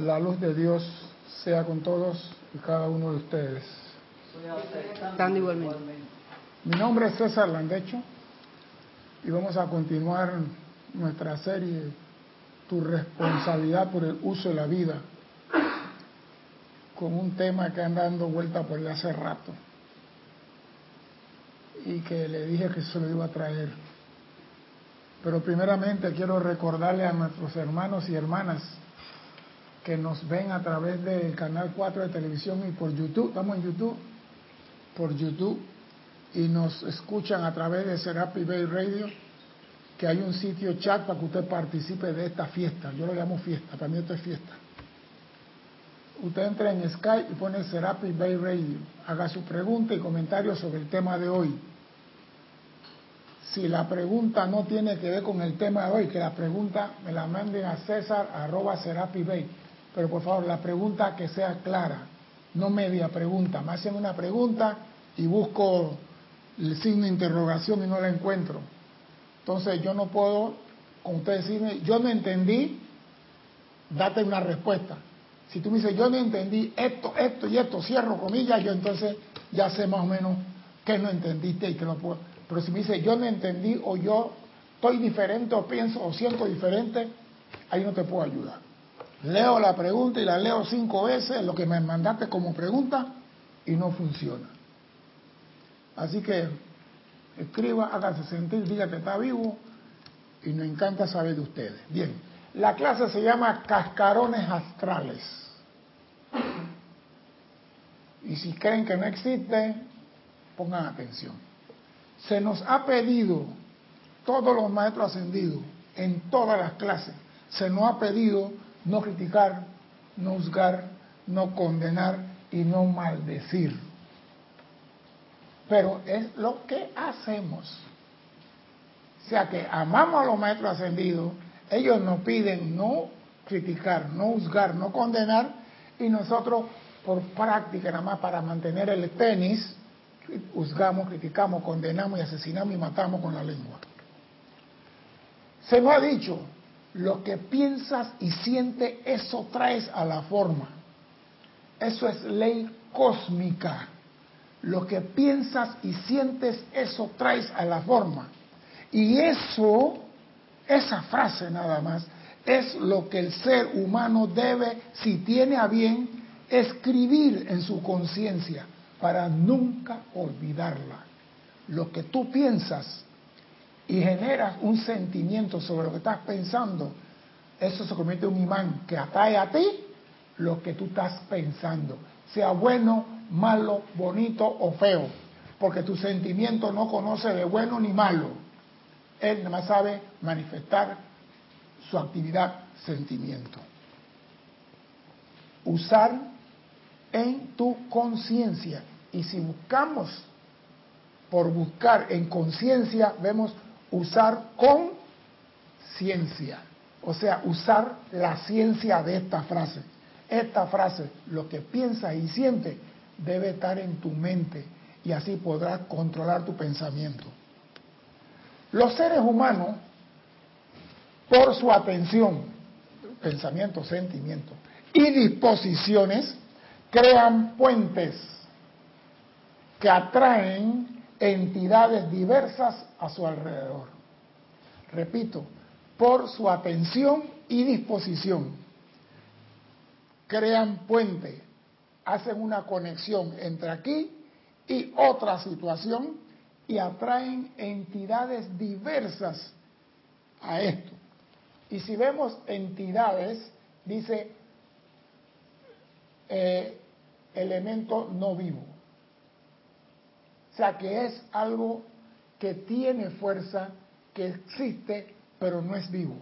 La luz de Dios sea con todos y cada uno de ustedes. Estando igualmente. Mi nombre es César Landecho y vamos a continuar nuestra serie Tu responsabilidad por el uso de la vida con un tema que anda dando vuelta por hace rato y que le dije que se lo iba a traer. Pero primeramente quiero recordarle a nuestros hermanos y hermanas que nos ven a través del canal 4 de televisión y por YouTube, estamos en YouTube, por YouTube, y nos escuchan a través de Serapi Bay Radio, que hay un sitio chat para que usted participe de esta fiesta. Yo lo llamo fiesta, para mí esto es fiesta. Usted entra en Skype y pone Serapi Bay Radio, haga su pregunta y comentario sobre el tema de hoy. Si la pregunta no tiene que ver con el tema de hoy, que la pregunta me la manden a César arroba Serapi Bay pero por favor, la pregunta que sea clara, no media pregunta. Me hacen una pregunta y busco el signo de interrogación y no la encuentro. Entonces yo no puedo, con usted decirme, yo no entendí, date una respuesta. Si tú me dices, yo no entendí esto, esto y esto, cierro comillas, yo entonces ya sé más o menos qué no entendiste y que lo puedo. Pero si me dice, yo no entendí o yo estoy diferente o pienso o siento diferente, ahí no te puedo ayudar. Leo la pregunta y la leo cinco veces, lo que me mandaste como pregunta, y no funciona. Así que escriba, hágase sentir, diga que está vivo, y nos encanta saber de ustedes. Bien, la clase se llama Cascarones Astrales. Y si creen que no existe, pongan atención. Se nos ha pedido, todos los maestros ascendidos, en todas las clases, se nos ha pedido no criticar, no juzgar, no condenar y no maldecir. Pero es lo que hacemos. O sea que amamos a los maestros ascendidos, ellos nos piden no criticar, no juzgar, no condenar, y nosotros por práctica nada más para mantener el tenis, juzgamos, criticamos, condenamos y asesinamos y matamos con la lengua. Se nos ha dicho, lo que piensas y sientes, eso traes a la forma. Eso es ley cósmica. Lo que piensas y sientes, eso traes a la forma. Y eso, esa frase nada más, es lo que el ser humano debe, si tiene a bien, escribir en su conciencia para nunca olvidarla. Lo que tú piensas y generas un sentimiento sobre lo que estás pensando, eso se convierte en un imán que atrae a ti lo que tú estás pensando, sea bueno, malo, bonito o feo, porque tu sentimiento no conoce de bueno ni malo. Él nada más sabe manifestar su actividad sentimiento. Usar en tu conciencia. Y si buscamos por buscar en conciencia, vemos usar con ciencia. O sea, usar la ciencia de esta frase. Esta frase, lo que piensas y sientes, debe estar en tu mente y así podrás controlar tu pensamiento. Los seres humanos, por su atención, pensamiento, sentimiento y disposiciones, crean puentes que atraen entidades diversas a su alrededor. Repito, por su atención y disposición, crean puente, hacen una conexión entre aquí y otra situación y atraen entidades diversas a esto. Y si vemos entidades, dice eh, elemento no vivo. Sea que es algo que tiene fuerza, que existe, pero no es vivo.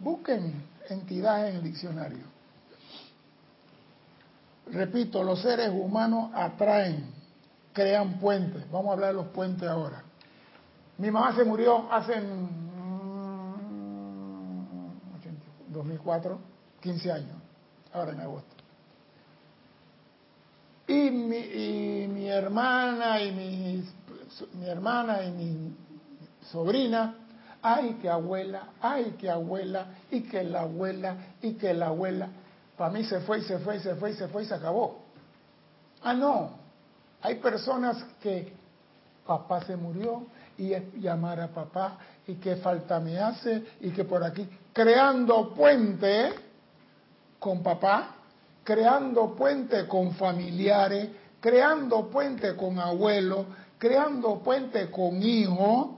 Busquen entidades en el diccionario. Repito, los seres humanos atraen, crean puentes. Vamos a hablar de los puentes ahora. Mi mamá se murió hace 2004, 15 años, ahora en agosto. Y mi, hermana y mi, mi hermana y mi sobrina, ay que abuela, ay que abuela, y que la abuela, y que la abuela. para mí se fue y se fue y se fue y se fue y se acabó. Ah, no. Hay personas que papá se murió y llamar a papá y qué falta me hace y que por aquí, creando puente con papá, creando puente con familiares, creando puente con abuelos, creando puente con hijos,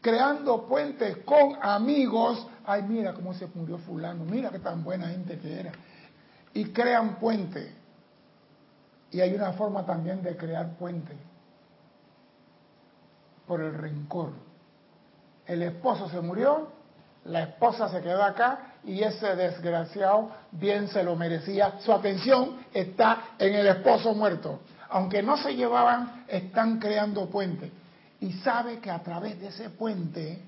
creando puentes con amigos. Ay, mira cómo se murió fulano, mira qué tan buena gente que era. Y crean puente. Y hay una forma también de crear puente por el rencor. El esposo se murió, la esposa se quedó acá y ese desgraciado bien se lo merecía. Su atención está en el esposo muerto aunque no se llevaban, están creando puentes. Y sabe que a través de ese puente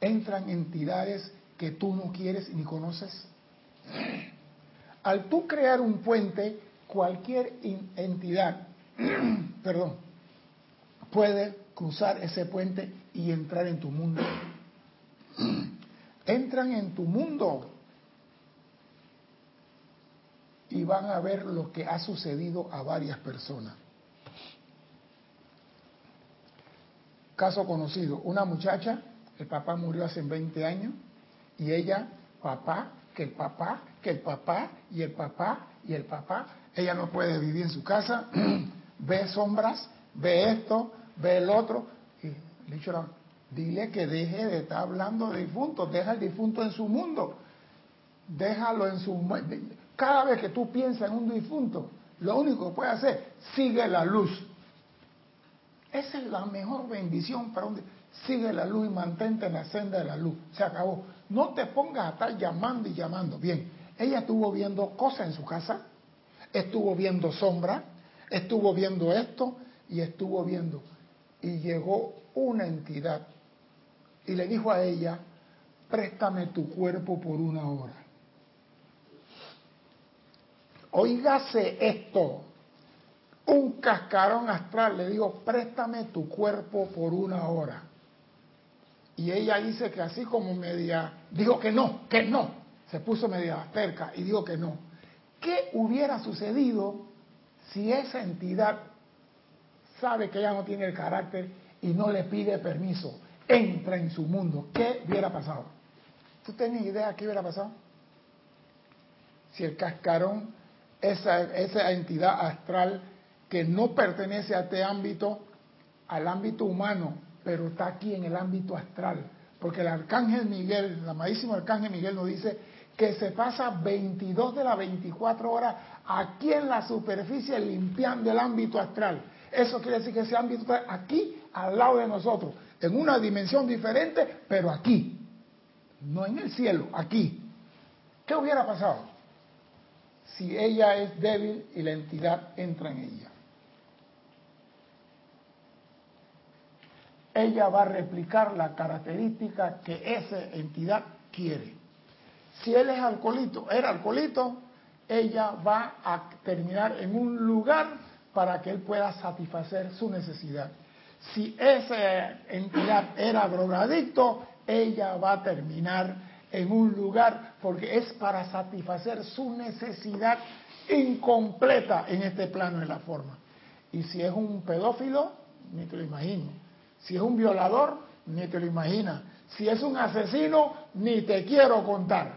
entran entidades que tú no quieres ni conoces. Al tú crear un puente, cualquier entidad, perdón, puede cruzar ese puente y entrar en tu mundo. Entran en tu mundo y van a ver lo que ha sucedido a varias personas. Caso conocido, una muchacha, el papá murió hace 20 años y ella, papá, que el papá, que el papá y el papá y el papá, ella no puede vivir en su casa, ve sombras, ve esto, ve el otro, y le dile que deje de estar hablando de difuntos, deja el difunto en su mundo, déjalo en su cada vez que tú piensas en un difunto, lo único que puedes hacer, sigue la luz. Esa es la mejor bendición para un sigue la luz y mantente en la senda de la luz. Se acabó. No te pongas a estar llamando y llamando. Bien, ella estuvo viendo cosas en su casa, estuvo viendo sombra, estuvo viendo esto y estuvo viendo. Y llegó una entidad y le dijo a ella, préstame tu cuerpo por una hora. Oígase esto. Un cascarón astral le dijo, préstame tu cuerpo por una hora. Y ella dice que así como media, dijo que no, que no. Se puso media cerca y dijo que no. ¿Qué hubiera sucedido si esa entidad sabe que ella no tiene el carácter y no le pide permiso? Entra en su mundo. ¿Qué hubiera pasado? ¿Tú tienes idea de qué hubiera pasado? Si el cascarón esa, esa entidad astral que no pertenece a este ámbito, al ámbito humano, pero está aquí en el ámbito astral. Porque el arcángel Miguel, el amadísimo arcángel Miguel nos dice que se pasa 22 de las 24 horas aquí en la superficie limpiando el ámbito astral. Eso quiere decir que ese ámbito está aquí al lado de nosotros, en una dimensión diferente, pero aquí, no en el cielo, aquí. ¿Qué hubiera pasado? si ella es débil y la entidad entra en ella. Ella va a replicar la característica que esa entidad quiere. Si él es alcoholito, era alcoholito, ella va a terminar en un lugar para que él pueda satisfacer su necesidad. Si esa entidad era drogadicto, ella va a terminar en un lugar porque es para satisfacer su necesidad incompleta en este plano de la forma. Y si es un pedófilo, ni te lo imagino. Si es un violador, ni te lo imaginas. Si es un asesino, ni te quiero contar.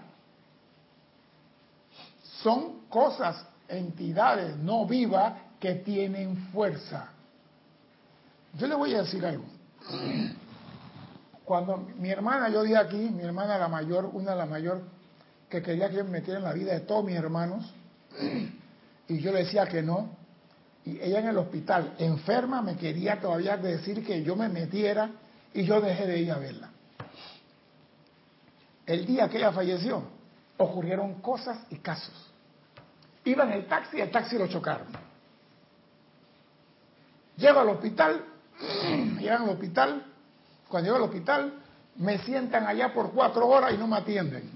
Son cosas, entidades no vivas que tienen fuerza. Yo le voy a decir algo. Cuando mi hermana, yo dije aquí, mi hermana la mayor, una de las mayor, que quería que me metiera en la vida de todos mis hermanos, y yo le decía que no, y ella en el hospital, enferma, me quería todavía decir que yo me metiera, y yo dejé de ir a verla. El día que ella falleció, ocurrieron cosas y casos. Iba en el taxi el taxi lo chocaron. Llego al hospital, llegan al hospital, cuando llego al hospital, me sientan allá por cuatro horas y no me atienden.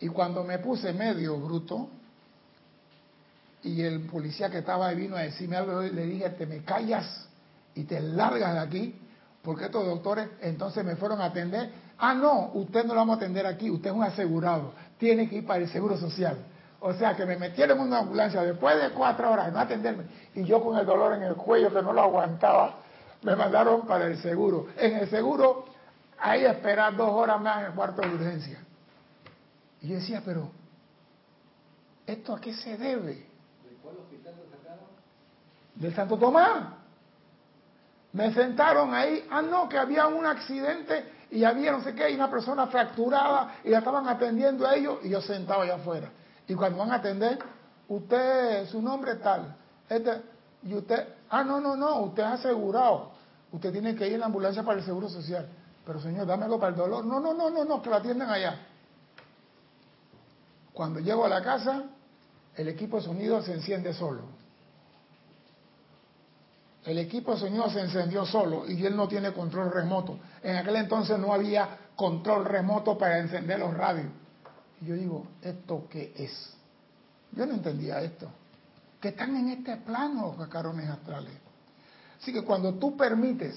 Y cuando me puse medio bruto, y el policía que estaba ahí vino a decirme algo, le dije, te me callas y te largas de aquí, porque estos doctores entonces me fueron a atender ah, no, usted no lo vamos a atender aquí, usted es un asegurado, tiene que ir para el Seguro Social. O sea, que me metieron en una ambulancia después de cuatro horas de no atenderme y yo con el dolor en el cuello que no lo aguantaba, me mandaron para el seguro. En el seguro, ahí esperar dos horas más en el cuarto de urgencia. Y yo decía, pero, ¿esto a qué se debe? ¿De cuál hospital lo sacaron? Del Santo Tomás. Me sentaron ahí, ah, no, que había un accidente y había no sé qué, y una persona fracturada y la estaban atendiendo a ellos y yo sentado allá afuera. Y cuando van a atender, usted, su nombre tal, este, y usted, ah, no, no, no, usted es asegurado, usted tiene que ir en la ambulancia para el seguro social. Pero señor, dame algo para el dolor. No, no, no, no, no, que lo atiendan allá. Cuando llego a la casa, el equipo de sonido se enciende solo. El equipo de sonido se encendió solo y él no tiene control remoto. En aquel entonces no había control remoto para encender los radios. Yo digo, ¿esto qué es? Yo no entendía esto. Que están en este plano los cacarones astrales. Así que cuando tú permites,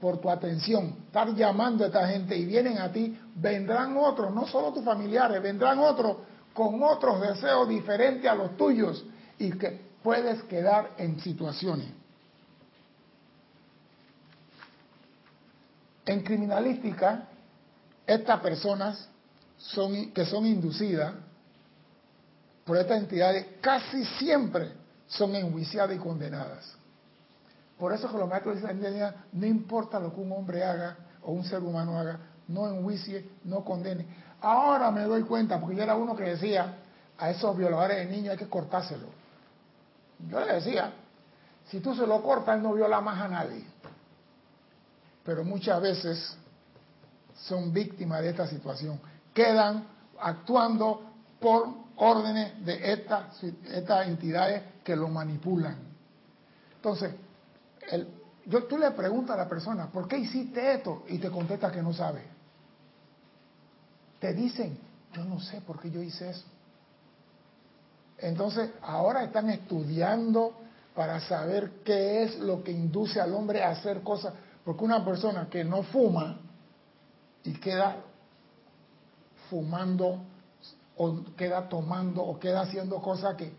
por tu atención, estar llamando a esta gente y vienen a ti, vendrán otros, no solo tus familiares, vendrán otros con otros deseos diferentes a los tuyos y que puedes quedar en situaciones. En criminalística, estas personas son, que son inducidas por estas entidades casi siempre son enjuiciadas y condenadas. Por eso que los maestros dicen, no importa lo que un hombre haga o un ser humano haga, no enjuicie, no condene. Ahora me doy cuenta, porque yo era uno que decía, a esos violadores de niños hay que cortárselo. Yo le decía, si tú se lo cortas, él no viola más a nadie. Pero muchas veces son víctimas de esta situación quedan actuando por órdenes de estas, estas entidades que lo manipulan. Entonces, el, yo, tú le preguntas a la persona, ¿por qué hiciste esto? Y te contesta que no sabe. Te dicen, yo no sé por qué yo hice eso. Entonces, ahora están estudiando para saber qué es lo que induce al hombre a hacer cosas. Porque una persona que no fuma y queda fumando o queda tomando o queda haciendo cosas que...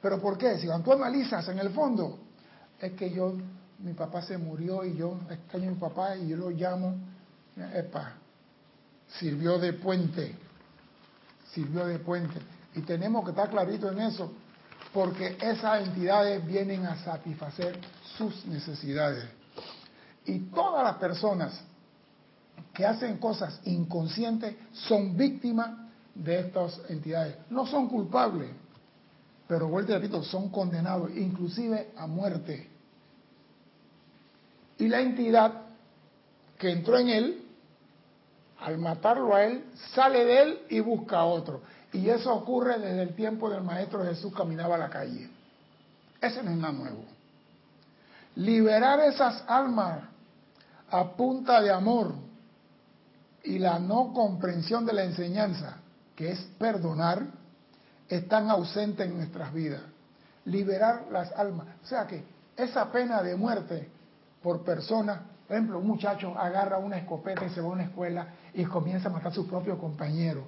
Pero ¿por qué? Si tú analizas en el fondo, es que yo, mi papá se murió y yo extraño a mi papá y yo lo llamo, epa, sirvió de puente, sirvió de puente. Y tenemos que estar clarito en eso, porque esas entidades vienen a satisfacer sus necesidades. Y todas las personas que hacen cosas inconscientes son víctimas de estas entidades. No son culpables, pero vuelvo y repito, son condenados, inclusive a muerte. Y la entidad que entró en él, al matarlo a él, sale de él y busca a otro. Y eso ocurre desde el tiempo del Maestro Jesús caminaba a la calle. Ese no es nada nuevo. Liberar esas almas a punta de amor, y la no comprensión de la enseñanza, que es perdonar, están ausentes en nuestras vidas. Liberar las almas. O sea que esa pena de muerte por persona, por ejemplo, un muchacho agarra una escopeta y se va a una escuela y comienza a matar a su propio compañero.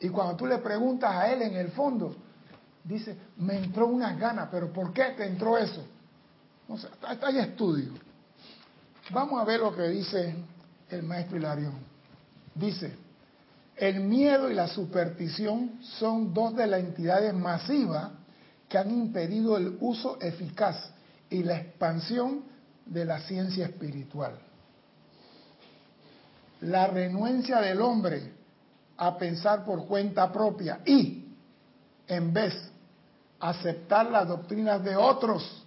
Y cuando tú le preguntas a él en el fondo, dice, me entró una gana, pero ¿por qué te entró eso? O sea, hay estudio. Vamos a ver lo que dice el maestro Hilarión. Dice, el miedo y la superstición son dos de las entidades masivas que han impedido el uso eficaz y la expansión de la ciencia espiritual. La renuencia del hombre a pensar por cuenta propia y, en vez, aceptar las doctrinas de otros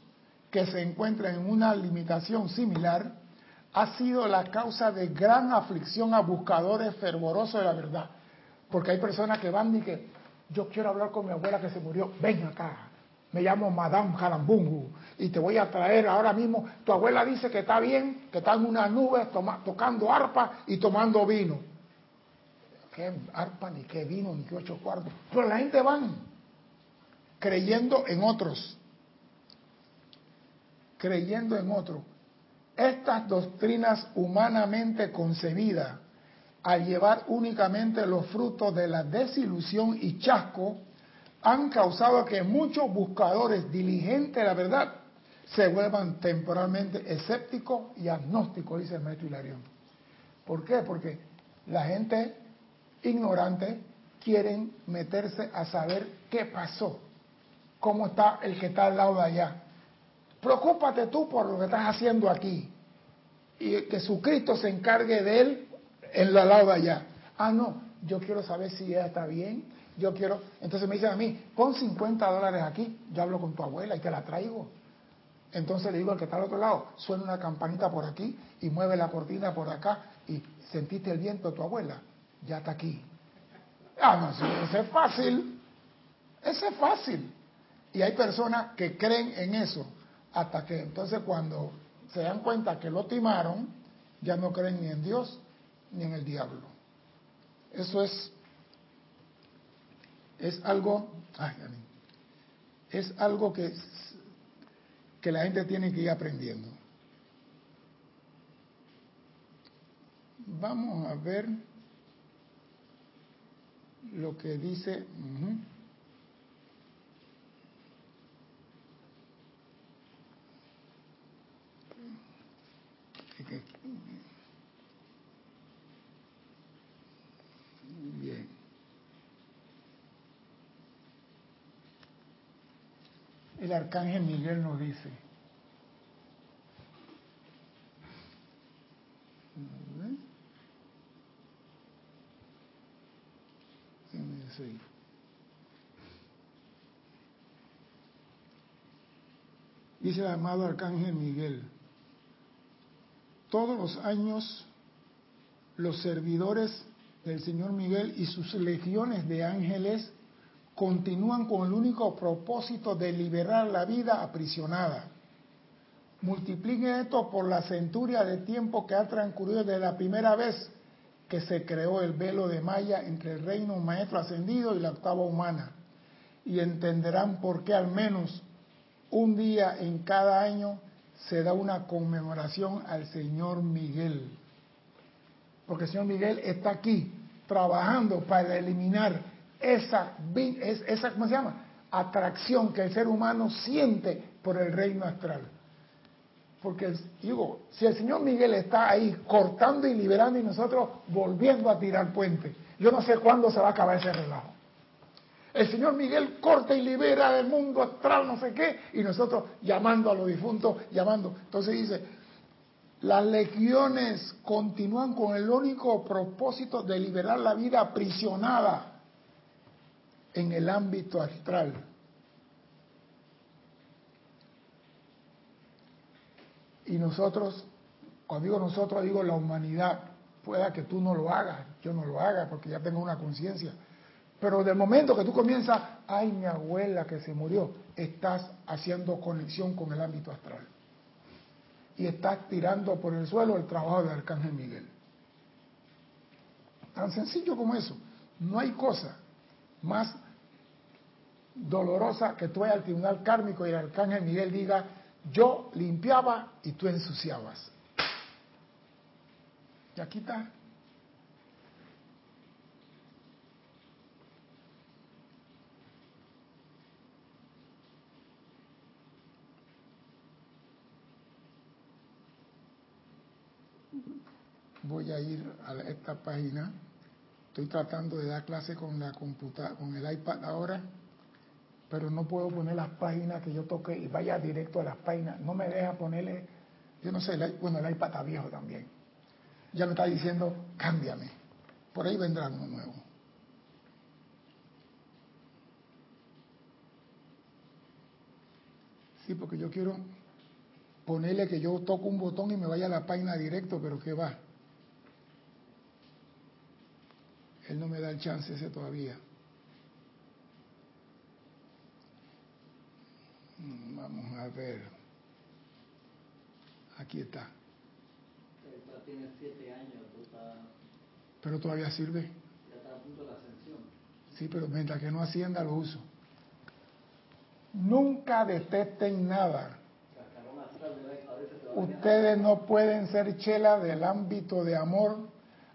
que se encuentran en una limitación similar, ha sido la causa de gran aflicción a buscadores fervorosos de la verdad. Porque hay personas que van y que yo quiero hablar con mi abuela que se murió, ven acá, me llamo Madame Jalambungu y te voy a traer ahora mismo, tu abuela dice que está bien, que está en una nube tocando arpa y tomando vino. ¿Qué arpa, ni qué vino, ni qué ocho cuartos? Pero la gente van creyendo en otros, creyendo en otros. Estas doctrinas humanamente concebidas, al llevar únicamente los frutos de la desilusión y chasco, han causado que muchos buscadores diligentes de la verdad se vuelvan temporalmente escépticos y agnósticos, dice el maestro Hilarión. ¿Por qué? Porque la gente ignorante quieren meterse a saber qué pasó, cómo está el que está al lado de allá. Preocúpate tú por lo que estás haciendo aquí y que su Cristo se encargue de él en el lado de allá. Ah, no, yo quiero saber si ella está bien, yo quiero... Entonces me dicen a mí, pon 50 dólares aquí, yo hablo con tu abuela y te la traigo. Entonces le digo al que está al otro lado, suena una campanita por aquí y mueve la cortina por acá y sentiste el viento de tu abuela, ya está aquí. Ah, no, eso es fácil. Eso es fácil. Y hay personas que creen en eso hasta que entonces cuando se dan cuenta que lo timaron, ya no creen ni en Dios ni en el diablo. Eso es es algo ay, es algo que que la gente tiene que ir aprendiendo. Vamos a ver lo que dice. El arcángel Miguel nos dice, Dice el amado Arcángel Miguel, todos los años los servidores del Señor Miguel y sus legiones de ángeles continúan con el único propósito de liberar la vida aprisionada. Multipliquen esto por la centuria de tiempo que ha transcurrido desde la primera vez que se creó el velo de Maya entre el reino maestro ascendido y la octava humana. Y entenderán por qué al menos un día en cada año se da una conmemoración al Señor Miguel. Porque el Señor Miguel está aquí trabajando para eliminar esa, esa ¿cómo se llama? atracción que el ser humano siente por el reino astral. Porque digo, si el Señor Miguel está ahí cortando y liberando y nosotros volviendo a tirar puente, yo no sé cuándo se va a acabar ese relajo. El señor Miguel corta y libera el mundo astral, no sé qué, y nosotros llamando a los difuntos, llamando. Entonces dice, las legiones continúan con el único propósito de liberar la vida aprisionada en el ámbito astral. Y nosotros, cuando digo nosotros, digo la humanidad, pueda que tú no lo hagas, yo no lo haga, porque ya tengo una conciencia pero del momento que tú comienzas, ay, mi abuela que se murió, estás haciendo conexión con el ámbito astral. Y estás tirando por el suelo el trabajo del Arcángel Miguel. Tan sencillo como eso. No hay cosa más dolorosa que tú vayas al tribunal kármico y el Arcángel Miguel diga, yo limpiaba y tú ensuciabas. Y aquí está. voy a ir a esta página. Estoy tratando de dar clase con la computadora, con el iPad ahora, pero no puedo poner las páginas que yo toque y vaya directo a las páginas. No me deja ponerle, yo no sé, bueno, el iPad está viejo también. Ya me está diciendo, cámbiame. Por ahí vendrá uno nuevo. Sí, porque yo quiero ponerle que yo toco un botón y me vaya a la página directo, pero que va. Él no me da el chance ese todavía. Vamos a ver. Aquí está. Tiene siete años, Pero todavía sirve. Ya está a punto de la ascensión. Sí, pero mientras que no ascienda lo uso. Nunca detesten nada. Ustedes no pueden ser chela del ámbito de amor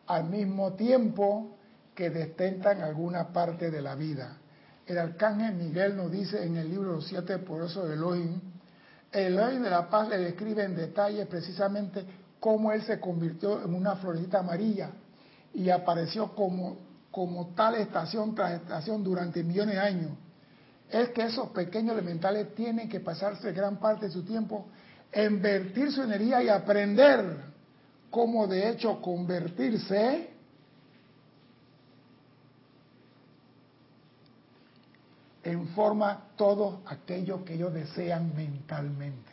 al mismo tiempo que destentan alguna parte de la vida. El arcángel Miguel nos dice en el libro Los Siete Poderosos de Elohim, el Elohim de la Paz le describe en detalle precisamente cómo él se convirtió en una florecita amarilla y apareció como, como tal estación tras estación durante millones de años. Es que esos pequeños elementales tienen que pasarse gran parte de su tiempo en vertir su energía y aprender cómo de hecho convertirse en forma todo aquello que ellos desean mentalmente.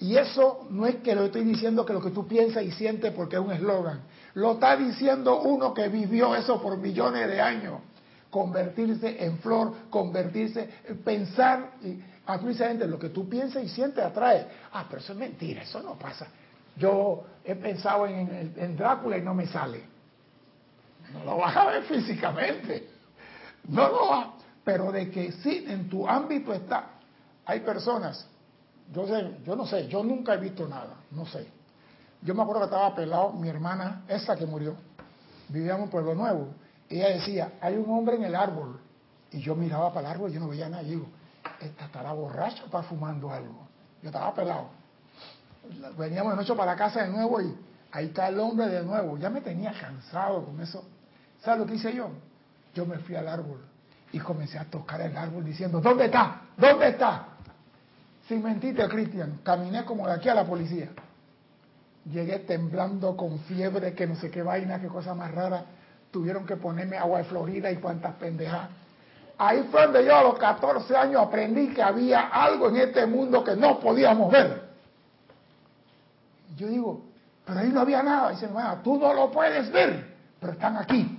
Y eso no es que lo estoy diciendo que lo que tú piensas y sientes porque es un eslogan. Lo está diciendo uno que vivió eso por millones de años. Convertirse en flor, convertirse, pensar, y precisamente lo que tú piensas y sientes atrae. Ah, pero eso es mentira, eso no pasa. Yo he pensado en, en Drácula y no me sale. No lo vas a ver físicamente. No lo vas pero de que sí, en tu ámbito está. Hay personas, yo, sé, yo no sé, yo nunca he visto nada, no sé. Yo me acuerdo que estaba pelado, mi hermana, esa que murió, vivíamos en Pueblo Nuevo, y ella decía, hay un hombre en el árbol, y yo miraba para el árbol y yo no veía nada, y digo, esta estará borracha para fumando algo. Yo estaba pelado. Veníamos de noche para la casa de nuevo y ahí está el hombre de nuevo. Ya me tenía cansado con eso. ¿Sabes lo que hice yo? Yo me fui al árbol y comencé a tocar el árbol diciendo, ¿dónde está? ¿Dónde está? Sin mentirte, Cristian, caminé como de aquí a la policía. Llegué temblando con fiebre, que no sé qué vaina, qué cosa más rara. Tuvieron que ponerme agua de Florida y cuantas pendejas. Ahí fue donde yo a los 14 años aprendí que había algo en este mundo que no podíamos ver. Yo digo, pero ahí no había nada. Dicen, bueno, tú no lo puedes ver, pero están aquí.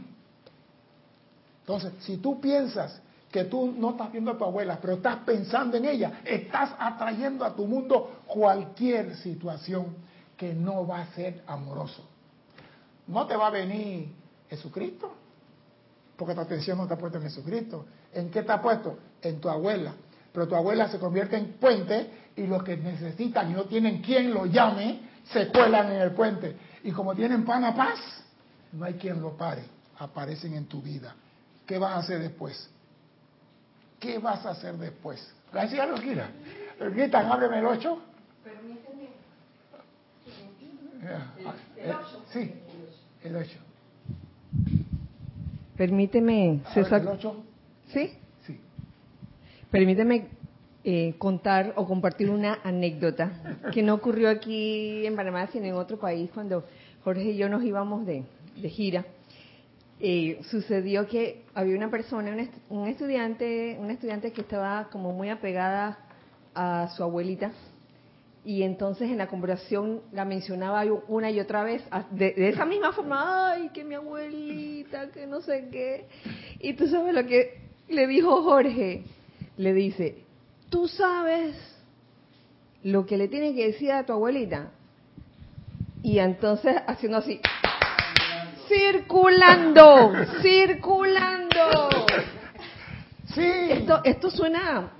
Entonces, si tú piensas que tú no estás viendo a tu abuela, pero estás pensando en ella, estás atrayendo a tu mundo cualquier situación que no va a ser amoroso. No te va a venir Jesucristo, porque tu atención no está puesta en Jesucristo. ¿En qué está puesto? En tu abuela. Pero tu abuela se convierte en puente y los que necesitan y no tienen quien lo llame, se cuelan en el puente. Y como tienen pan a paz, no hay quien lo pare. Aparecen en tu vida. ¿Qué vas a hacer después? ¿Qué vas a hacer después? ¿La decía algo, Kira? Gritan, ábreme el 8. Permíteme. El 8. Sí, el 8. Permíteme, César. ¿El 8? ¿Sí? Sí. Permíteme eh, contar o compartir una anécdota que no ocurrió aquí en Panamá, sino en otro país, cuando Jorge y yo nos íbamos de, de gira eh, sucedió que había una persona, un, estudiante, una estudiante que estaba como muy apegada a su abuelita y entonces en la conversación la mencionaba una y otra vez de, esa misma forma, ay, que mi abuelita, que no sé qué. Y tú sabes lo que le dijo Jorge, le dice, tú sabes lo que le tiene que decir a tu abuelita. Y entonces haciendo así, circulando, circulando. Sí. Esto, esto suena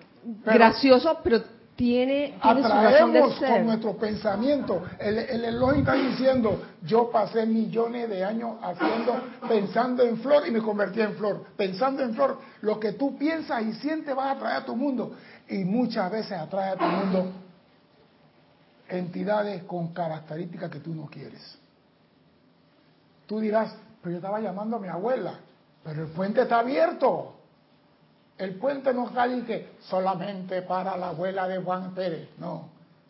gracioso, pero tiene, tiene su razón de ser. con nuestro pensamiento. El, el Elohim está diciendo, yo pasé millones de años haciendo, pensando en flor y me convertí en flor. Pensando en flor, lo que tú piensas y sientes vas a traer a tu mundo. Y muchas veces atrae a tu mundo entidades con características que tú no quieres. Tú dirás, pero yo estaba llamando a mi abuela, pero el puente está abierto. El puente no está ahí que solamente para la abuela de Juan Pérez, no.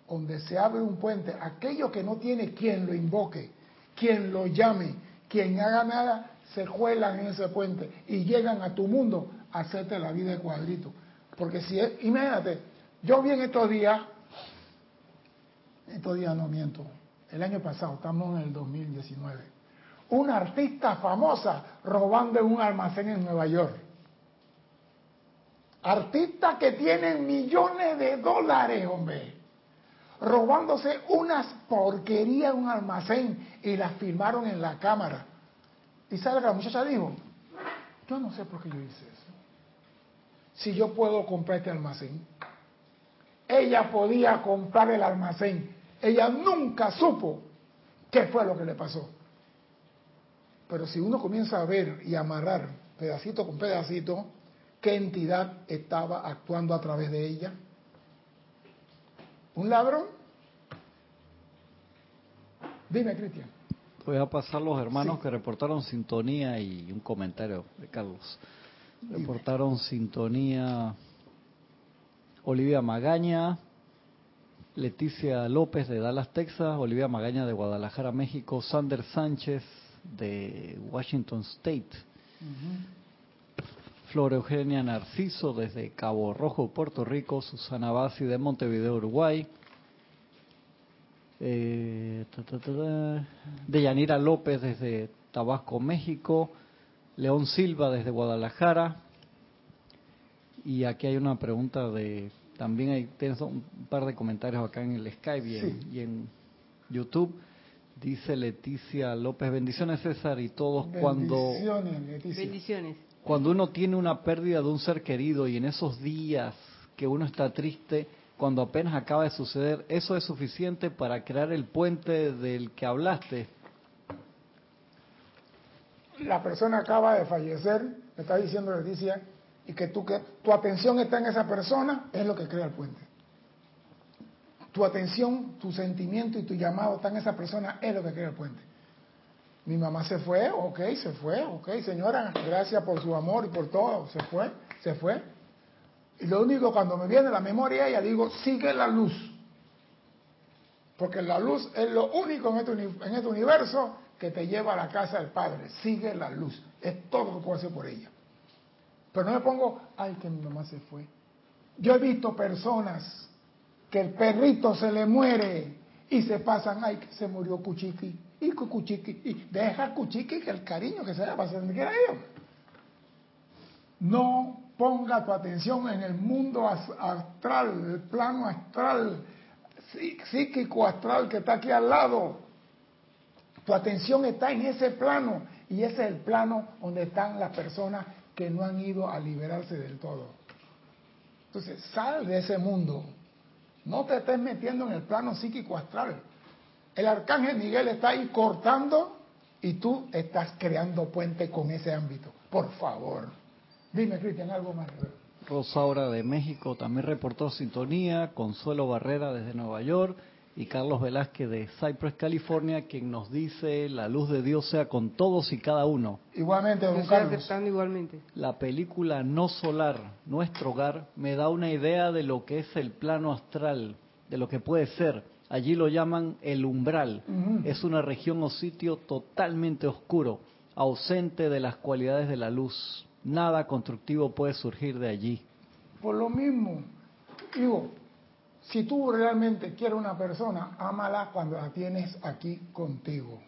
Donde se abre un puente, aquello que no tiene quien lo invoque, quien lo llame, quien haga nada, se cuelan en ese puente y llegan a tu mundo a hacerte la vida de cuadrito. Porque si es, imagínate, yo vi en estos días, estos días no miento, el año pasado, estamos en el 2019 una artista famosa robando en un almacén en Nueva York. Artistas que tienen millones de dólares, hombre, robándose unas porquerías en un almacén y las filmaron en la cámara. ¿Y sabe que la muchacha dijo? Yo no sé por qué yo hice eso. Si yo puedo comprar este almacén. Ella podía comprar el almacén Ella nunca supo qué fue lo que le pasó. Pero si uno comienza a ver y amarrar pedacito con pedacito, ¿qué entidad estaba actuando a través de ella? ¿Un ladrón? Dime, Cristian. Voy a pasar los hermanos que reportaron sintonía y un comentario de Carlos. Reportaron sintonía Olivia Magaña, Leticia López de Dallas, Texas, Olivia Magaña de Guadalajara, México, Sander Sánchez de Washington State, Flor Eugenia Narciso desde Cabo Rojo, Puerto Rico, Susana Bassi de Montevideo, Uruguay, eh, de Yanira López desde Tabasco, México, León Silva desde Guadalajara, y aquí hay una pregunta de, también hay un par de comentarios acá en el Skype y, en, YouTube. Dice Leticia López, bendiciones César y todos cuando bendiciones. Cuando uno tiene una pérdida de un ser querido y en esos días que uno está triste, cuando apenas acaba de suceder, ¿eso es suficiente para crear el puente del que hablaste? La persona acaba de fallecer, me está diciendo Leticia, y que, tú, que tu atención está en esa persona, es lo que crea el puente. Tu atención, tu sentimiento y tu llamado está en esa persona, es lo que crea el puente. Mi mamá se fue, ok, se fue, ok, señora, gracias por su amor y por todo, se fue, se fue. Y lo único cuando me viene la memoria, ella digo, sigue la luz. Porque la luz es lo único en este, en este universo que te lleva a la casa del Padre. Sigue la luz. Es todo lo que puedo hacer por ella. Pero no me pongo, ay, que mi mamá se fue. Yo he visto personas que el perrito se le muere y se pasan, ay, que se murió Cuchiqui, y Cuchiqui, y deja Cuchiqui que el cariño que se le donde quiera ellos. No ponga tu atención en el mundo astral, el plano astral, psíquico astral que está aquí al lado. Tu atención está en ese plano y ese es el plano donde están las personas que no han ido a liberarse del todo. Entonces, sal de ese mundo. No te estés metiendo en el plano psíquico astral. El arcángel Miguel está ahí cortando y tú estás creando puente con ese ámbito. Por favor. Dime, Cristian, algo más. Rosaura de México también reportó sintonía. Consuelo Barrera desde Nueva York y Carlos Velázquez de Cypress, California, quien nos dice la luz de Dios sea con todos y cada uno. Igualmente, don Carlos. igualmente. La película No Solar, Nuestro Hogar, me da una idea de lo que es el plano astral, de lo que puede ser. Allí lo llaman el umbral. Es una región o sitio totalmente oscuro, ausente de las cualidades de la luz. Nada constructivo puede surgir de allí. Por lo mismo, digo, si tú realmente quieres una persona, ámala cuando la tienes aquí contigo.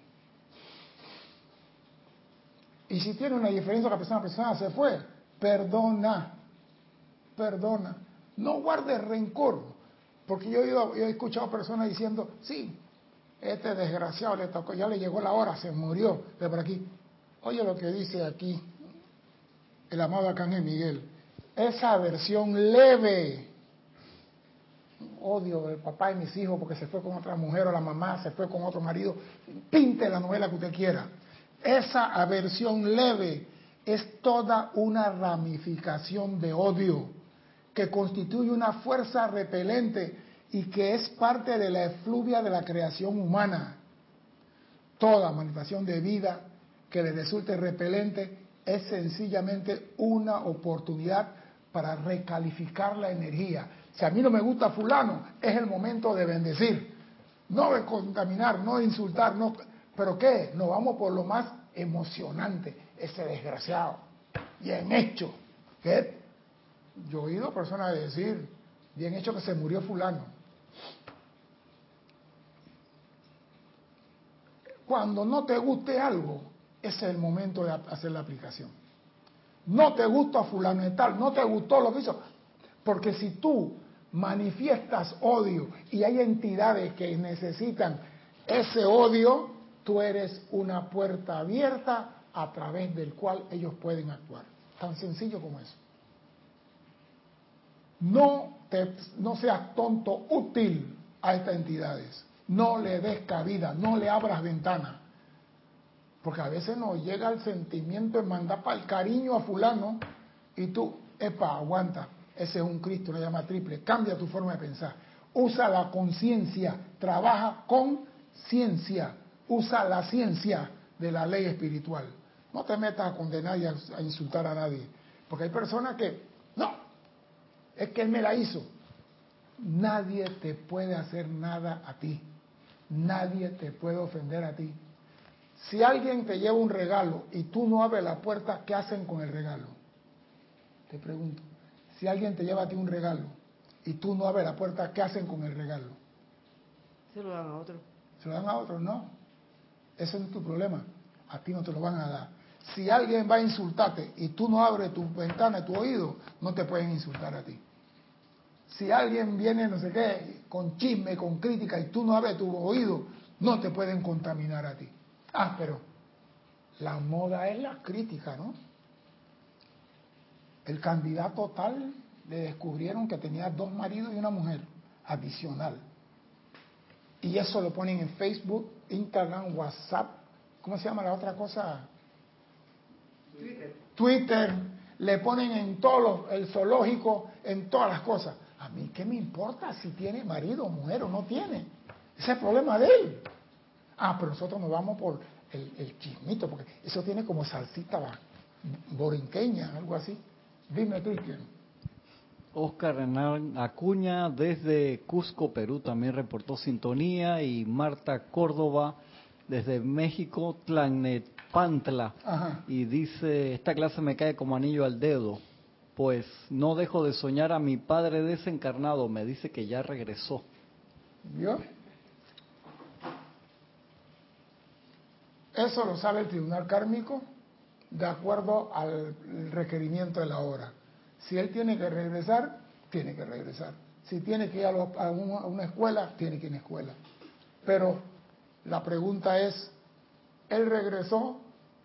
Y si tiene una diferencia con la persona, la persona se fue, perdona, perdona. No guardes rencor, porque yo he, escuchado personas diciendo, sí, este desgraciado le tocó, ya le llegó la hora, se murió de por aquí. Oye lo que dice aquí el amado Arcángel Miguel, esa versión leve odio del papá de mis hijos porque se fue con otra mujer o la mamá se fue con otro marido. Pinte la novela que usted quiera. Esa aversión leve es toda una ramificación de odio que constituye una fuerza repelente y que es parte de la efluvia de la creación humana. Toda manifestación de vida que le resulte repelente es sencillamente una oportunidad para recalificar la energía si a mí no me gusta fulano, es el momento de bendecir. No de contaminar, no de insultar, no. ¿Pero qué? Nos vamos por lo más emocionante, ese desgraciado. Bien hecho. ¿Qué? Yo he oído personas decir, bien hecho que se murió fulano. Cuando no te guste algo, es el momento de hacer la aplicación. No te gusta fulano y tal, no te gustó lo que hizo, porque si tú manifiestas odio y hay entidades que necesitan ese odio, tú eres una puerta abierta a través del cual ellos pueden actuar. Tan sencillo como eso. No, te, no seas tonto útil a estas entidades. No le des cabida, no le abras ventana. Porque a veces nos llega el sentimiento de mandar para el cariño a fulano y tú, epa, aguanta. Ese es un Cristo, una llama triple. Cambia tu forma de pensar. Usa la conciencia, trabaja con ciencia, usa la ciencia de la ley espiritual. No te metas a condenar y a, insultar a nadie. Porque hay personas que, no, es que él me la hizo. Nadie te puede hacer nada a ti. Nadie te puede ofender a ti. Si alguien te lleva un regalo y tú no abres la puerta, ¿qué hacen con el regalo? Te pregunto. Si alguien te lleva a ti un regalo y tú no abres la puerta, ¿qué hacen con el regalo? Se lo dan a otro. Se lo dan a otro, no. Ese es tu problema. A ti no te lo van a dar. Si alguien va a insultarte y tú no abres tu ventana, tu oído, no te pueden insultar a ti. Si alguien viene, no sé qué, con chisme, con crítica y tú no abres tu oído, no te pueden contaminar a ti. Ah, pero la moda es la crítica, ¿no? El candidato tal le descubrieron que tenía dos maridos y una mujer adicional. Y eso lo ponen en Facebook, Instagram, WhatsApp. ¿Cómo se llama la otra cosa? Twitter. Twitter. Le ponen en todo el zoológico, en todas las cosas. A mí, ¿qué me importa si tiene marido, mujer o no tiene? Ese es el problema de él. Ah, pero nosotros nos vamos por el, chismito, porque eso tiene como salsita borinqueña, algo así. Dime, Cristian. Oscar Renal Acuña desde Cusco, Perú, también reportó sintonía y Marta Córdoba desde México, Tlanepantla, y dice, esta clase me cae como anillo al dedo, pues no dejo de soñar a mi padre desencarnado, me dice que ya regresó. ¿Vio? Eso lo sabe el tribunal kármico de acuerdo al requerimiento de la hora. Si él tiene que regresar, tiene que regresar. Si tiene que ir a, una, escuela, tiene que ir a una escuela. Pero la pregunta es, él regresó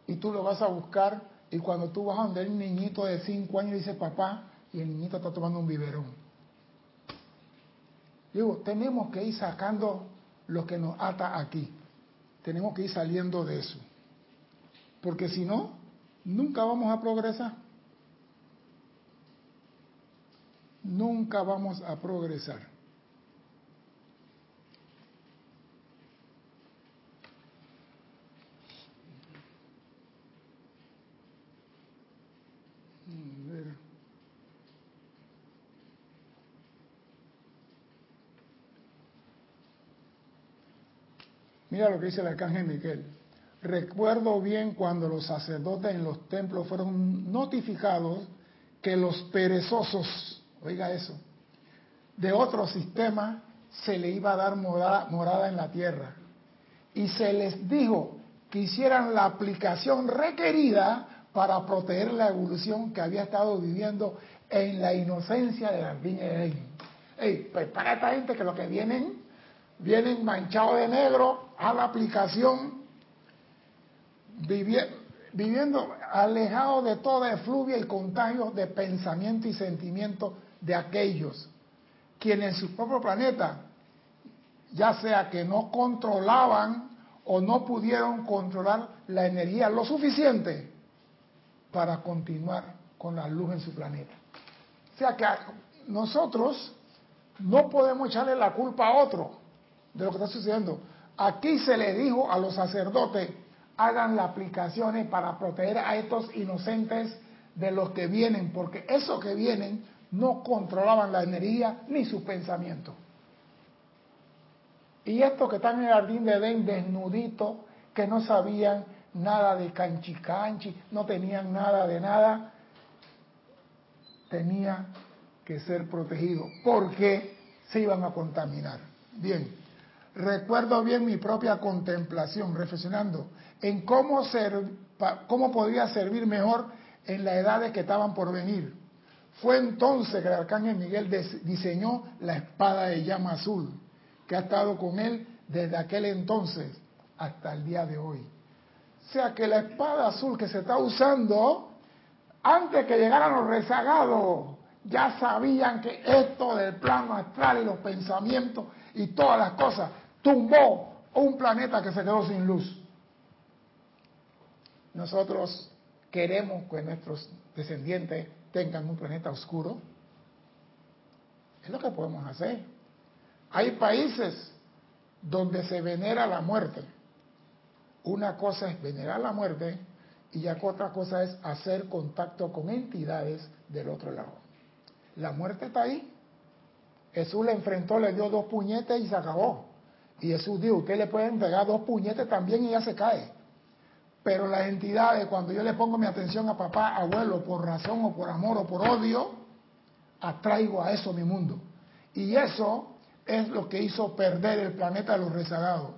y tú lo vas a buscar y cuando tú vas a donde el niñito de 5 años dice papá y el niñito está tomando un biberón. Digo, tenemos que ir sacando lo que nos ata aquí. Tenemos que ir saliendo de eso. Porque si no, nunca vamos a progresar. Nunca vamos a progresar. Mira lo que dice el arcángel Miguel. Recuerdo bien cuando los sacerdotes en los templos fueron notificados que los perezosos, oiga eso, de otro sistema se le iba a dar morada, en la tierra. Y se les dijo que hicieran la aplicación requerida para proteger la evolución que había estado viviendo en la inocencia de la viña de Ey, pues para esta gente que lo que vienen, vienen manchados de negro a la aplicación viviendo alejado de toda efluvia y contagio de pensamiento y sentimiento de aquellos quienes en su propio planeta, ya sea que no controlaban o no pudieron controlar la energía lo suficiente para continuar con la luz en su planeta. O sea que nosotros no podemos echarle la culpa a otro de lo que está sucediendo. Aquí se le dijo a los sacerdotes, hagan las aplicaciones para proteger a estos inocentes de los que vienen, porque esos que vienen no controlaban la energía ni su pensamiento. Y estos que están en el jardín de Edén desnuditos, que no sabían nada de canchi canchi, no tenían nada de nada, tenía que ser protegidos porque se iban a contaminar. Bien, recuerdo bien mi propia contemplación, reflexionando en cómo, ser, cómo podría servir mejor en la edad de que estaban por venir. Fue entonces que el arcángel Miguel diseñó la espada de llama azul, que ha estado con él desde aquel entonces hasta el día de hoy. O sea que la espada azul que se está usando, antes que llegaran los rezagados, ya sabían que esto del plano astral y los pensamientos y todas las cosas tumbó un planeta que se quedó sin luz. Nosotros queremos que nuestros descendientes tengan un planeta oscuro. Es lo que podemos hacer. Hay países donde se venera la muerte. Una cosa es venerar la muerte y ya otra cosa es hacer contacto con entidades del otro lado. La muerte está ahí. Jesús le enfrentó, le dio dos puñetes y se acabó. Y Jesús dijo, usted le pueden pegar dos puñetes también y ya se cae. Pero las entidades, cuando yo le pongo mi atención a papá, abuelo, por razón o por amor o por odio, atraigo a eso mi mundo. Y eso es lo que hizo perder el planeta de los rezagados,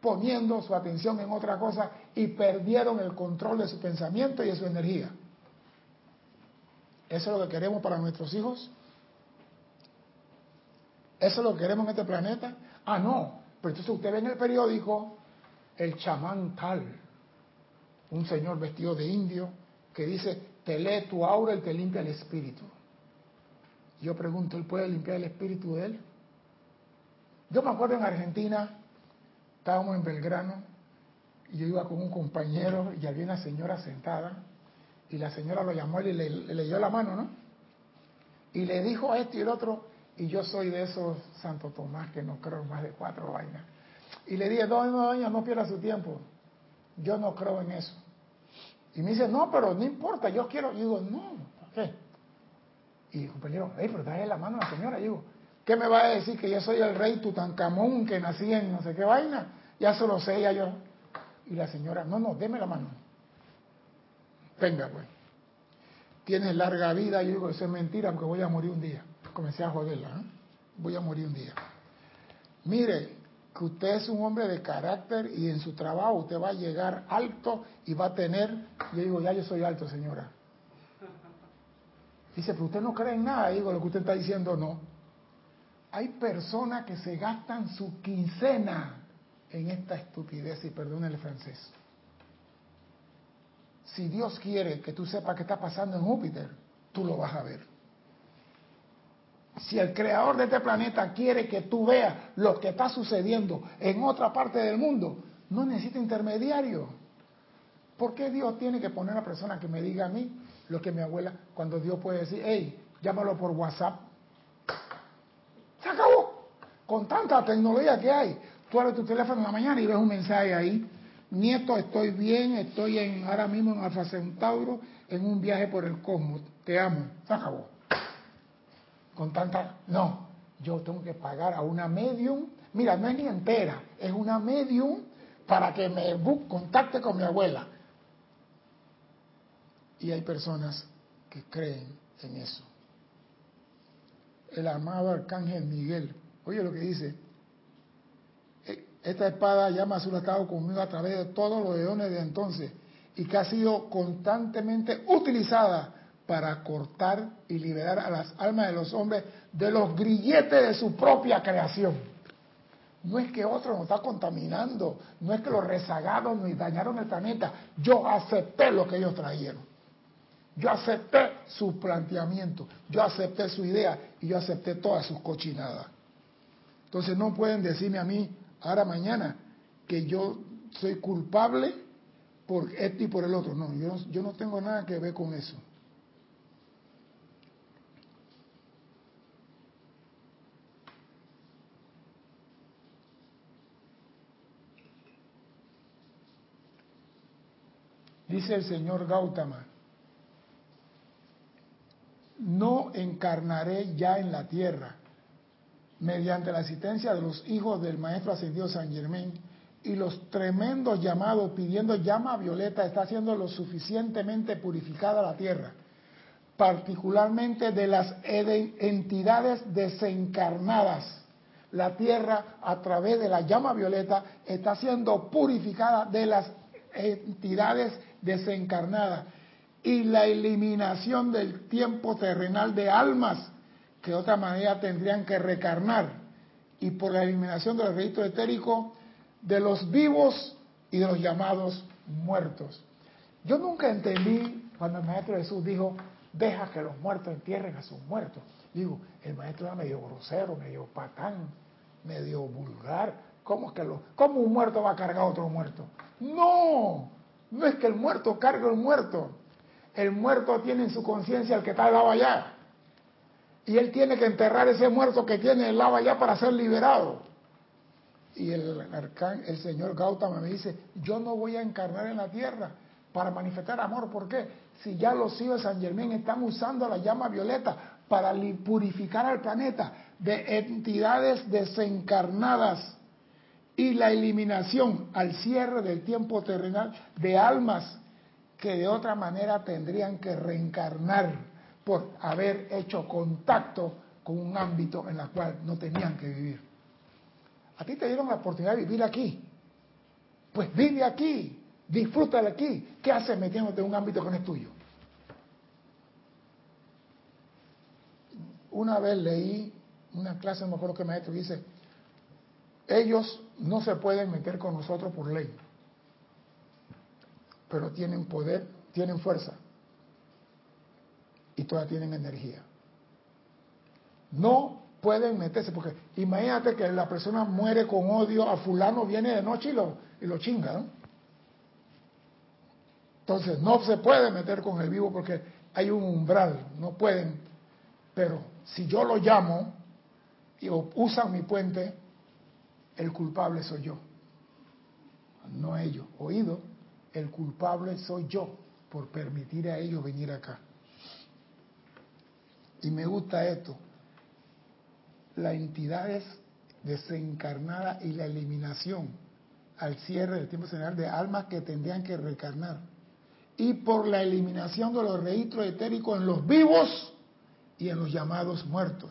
poniendo su atención en otra cosa y perdieron el control de su pensamiento y de su energía. ¿Eso es lo que queremos para nuestros hijos? ¿Eso es lo que queremos en este planeta? Ah, no. Pero entonces usted ve en el periódico el chamán tal, un señor vestido de indio, que dice, te lee tu aura y te limpia el espíritu. Yo pregunto, ¿él puede limpiar el espíritu de él? Yo me acuerdo en Argentina, estábamos en Belgrano, y yo iba con un compañero y había una señora sentada, y la señora lo llamó y le, le leyó la mano, ¿no? Y le dijo a esto y el otro, y yo soy de esos Santo Tomás que no creo más de cuatro vainas. Y le dije, no, no, doña, no pierda su tiempo. Yo no creo en eso. Y me dice, no, pero no importa, yo quiero. Y digo, no, ¿por qué? Y compañero, hey, pero dale la mano a la señora. Y digo, ¿qué me va a decir que yo soy el rey Tutankamón que nací en no sé qué vaina? Ya se lo sé, ya yo. Y la señora, no, no, deme la mano. Venga, pues. Tienes larga vida. Y yo digo, eso es mentira porque voy a morir un día comencé a joderla. Voy a morir un día. Mire, que usted es un hombre de carácter y en su trabajo usted va a llegar alto y va a tener, yo digo, ya yo soy alto, señora. Dice, pero usted no cree en nada. digo, lo que usted está diciendo no. Hay personas que se gastan su quincena en esta estupidez, y perdone el francés. Si Dios quiere que tú sepas qué está pasando en Júpiter, tú lo vas a ver. Si el creador de este planeta quiere que tú veas lo que está sucediendo en otra parte del mundo, no necesita intermediario. ¿Por qué Dios tiene que poner a una persona que me diga a mí lo que mi abuela, cuando Dios puede decir, hey, llámalo por WhatsApp? Se acabó. Con tanta tecnología que hay, tú abres tu teléfono en la mañana y ves un mensaje ahí. Nieto, estoy bien, estoy en, ahora mismo en Alfa Centauro, en un viaje por el cosmos. Te amo. Se acabó con tanta... No, yo tengo que pagar a una medium. Mira, no es ni entera, es una medium para que me contacte con mi abuela. Y hay personas que creen en eso. El amado arcángel Miguel, oye lo que dice, e, esta espada llama a su estado conmigo a través de todos los eones de entonces y que ha sido constantemente utilizada para cortar y liberar a las almas de los hombres de los grilletes de su propia creación. No es que otro nos está contaminando, no es que los rezagados nos dañaron el planeta. Yo acepté lo que ellos trajeron. Yo acepté su planteamiento, yo acepté su idea y yo acepté todas sus cochinadas. Entonces no pueden decirme a mí, ahora mañana, que yo soy culpable por este y por el otro. No, yo yo no tengo nada que ver con eso. Dice el señor Gautama, no encarnaré ya en la tierra, mediante la asistencia de los hijos del Maestro Ascendido San Germán y los tremendos llamados pidiendo llama violeta, está haciendo lo suficientemente purificada la tierra, particularmente de las entidades desencarnadas. La tierra, a través de la llama violeta, está siendo purificada de las entidades desencarnadas y la eliminación del tiempo terrenal de almas que de otra manera tendrían que recarnar y por la eliminación del registro etérico de los vivos y de los llamados muertos. Yo nunca entendí cuando el Maestro Jesús dijo, deja que los muertos entierren a sus muertos. Digo, el Maestro era medio grosero, medio patán, medio vulgar, ¿Cómo, que lo, ¿Cómo un muerto va a cargar a otro muerto? No, no es que el muerto cargue al muerto. El muerto tiene en su conciencia el que está al lado allá. Y él tiene que enterrar ese muerto que tiene el lado allá para ser liberado. Y el, arcán, el señor Gautama me dice, yo no voy a encarnar en la tierra para manifestar amor. ¿Por qué? Si ya los hijos de San Germán están usando la llama violeta para purificar al planeta de entidades desencarnadas y la eliminación al cierre del tiempo terrenal de almas que de otra manera tendrían que reencarnar por haber hecho contacto con un ámbito en el cual no tenían que vivir. A ti te dieron la oportunidad de vivir aquí. Pues vive aquí, disfruta de aquí. ¿Qué haces metiéndote en un ámbito que no es tuyo? Una vez leí una clase, no me acuerdo qué maestro, dice, ellos no se pueden meter con nosotros por ley, pero tienen poder, tienen fuerza y todavía tienen energía. No pueden meterse, porque imagínate que la persona muere con odio a fulano, viene de noche y lo, y lo chinga, ¿no? Entonces no se puede meter con el vivo porque hay un umbral, no pueden. Pero si yo lo llamo y usan mi puente, el culpable soy yo, no ellos. Oído, el culpable soy yo por permitir a ellos venir acá. Y me gusta esto, la entidad es desencarnada y la eliminación al cierre del tiempo general de almas que tendrían que reencarnar. Y por la eliminación de los registros etéricos en los vivos y en los llamados muertos.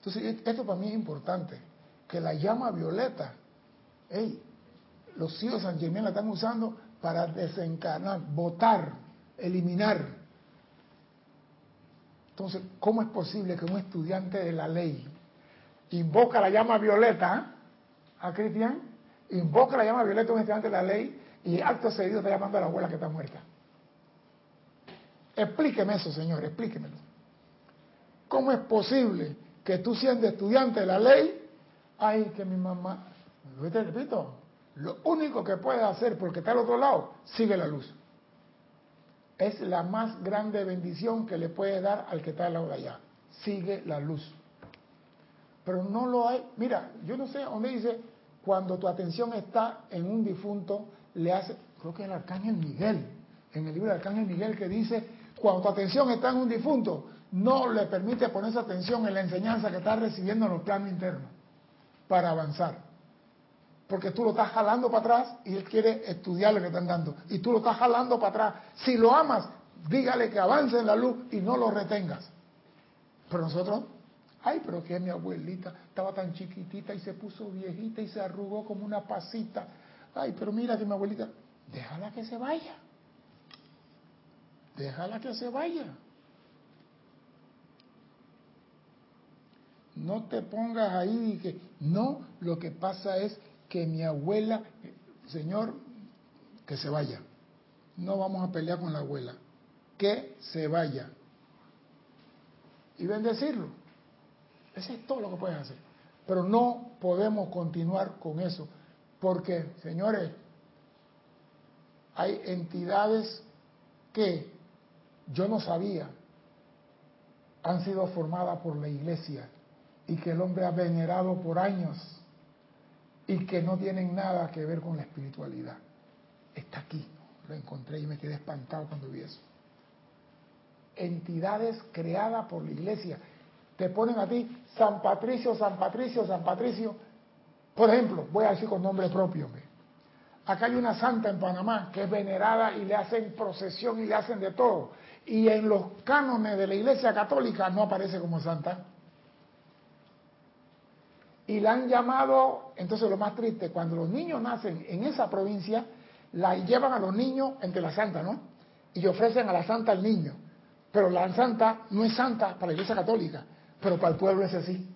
Entonces, esto para mí es importante, que la llama violeta, los hijos de San Germán la están usando para desencarnar, votar, eliminar entonces, ¿cómo es posible que un estudiante de la ley invoca la llama violeta a Cristian? Invoca la llama violeta a un estudiante de la ley y acto seguido está llamando a la abuela que está muerta. Explíqueme eso, señor, explíquemelo. ¿Cómo es posible que tú siendo estudiante de la ley, ay, que mi mamá, te repito, lo único que puedes hacer porque está al otro lado, sigue la luz es la más grande bendición que le puede dar al que está al lado de allá. Sigue la luz. Pero no lo hay. Mira, yo no sé dónde dice, cuando tu atención está en un difunto, le hace, creo que el arcángel Miguel, en el libro del arcángel Miguel que dice, cuando tu atención está en un difunto, no le permite poner esa atención en la enseñanza que está recibiendo en los planos internos para avanzar porque tú lo estás jalando para atrás y él quiere estudiar lo que están dando. Y tú lo estás jalando para atrás. Si lo amas, dígale que avance en la luz y no lo retengas. Pero nosotros, ay, pero que mi abuelita estaba tan chiquitita y se puso viejita y se arrugó como una pasita. Ay, pero mira que mi abuelita, déjala que se vaya. Déjala que se vaya. No te pongas ahí y que no, lo que pasa es que mi abuela, Señor, que se vaya. No vamos a pelear con la abuela. Que se vaya. Y bendecirlo. Eso es todo lo que puedes hacer. Pero no podemos continuar con eso. Porque, señores, hay entidades que yo no sabía han sido formadas por la iglesia y que el hombre ha venerado por años y que no tienen nada que ver con la espiritualidad. Está aquí, lo encontré y me quedé espantado cuando vi eso. Entidades creadas por la iglesia. Te ponen a ti San Patricio, San Patricio, San Patricio. Por ejemplo, voy a decir con nombre propio. Acá hay una santa en Panamá que es venerada y le hacen procesión y le hacen de todo. Y en los cánones de la iglesia católica no aparece como santa y la han llamado, entonces lo más triste, cuando los niños nacen en esa provincia, la llevan a los niños entre la santa, ¿no? Y ofrecen a la santa al niño. Pero la santa no es santa para la iglesia católica, pero para el pueblo es así.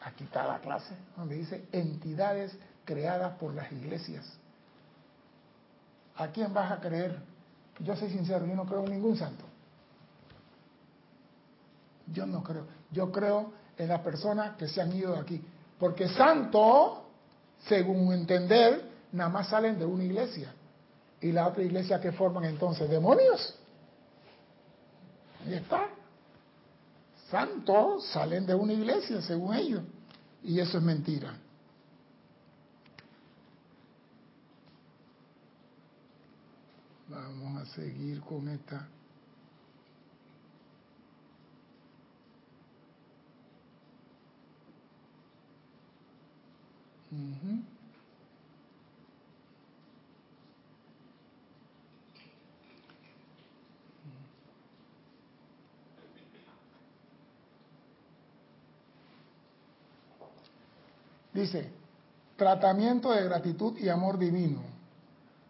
Aquí está la clase, donde dice entidades creadas por las iglesias. ¿A quién vas a creer? Yo soy sincero, yo no creo en ningún santo. Yo no creo. Yo creo en las personas que se han ido de aquí. Porque santo, según entender, nada más salen de una iglesia. Y la otra iglesia que forman entonces demonios. Ahí está. Santos salen de una iglesia, según ellos. Y eso es mentira. Vamos a seguir con esta. Dice, tratamiento de gratitud y amor divino.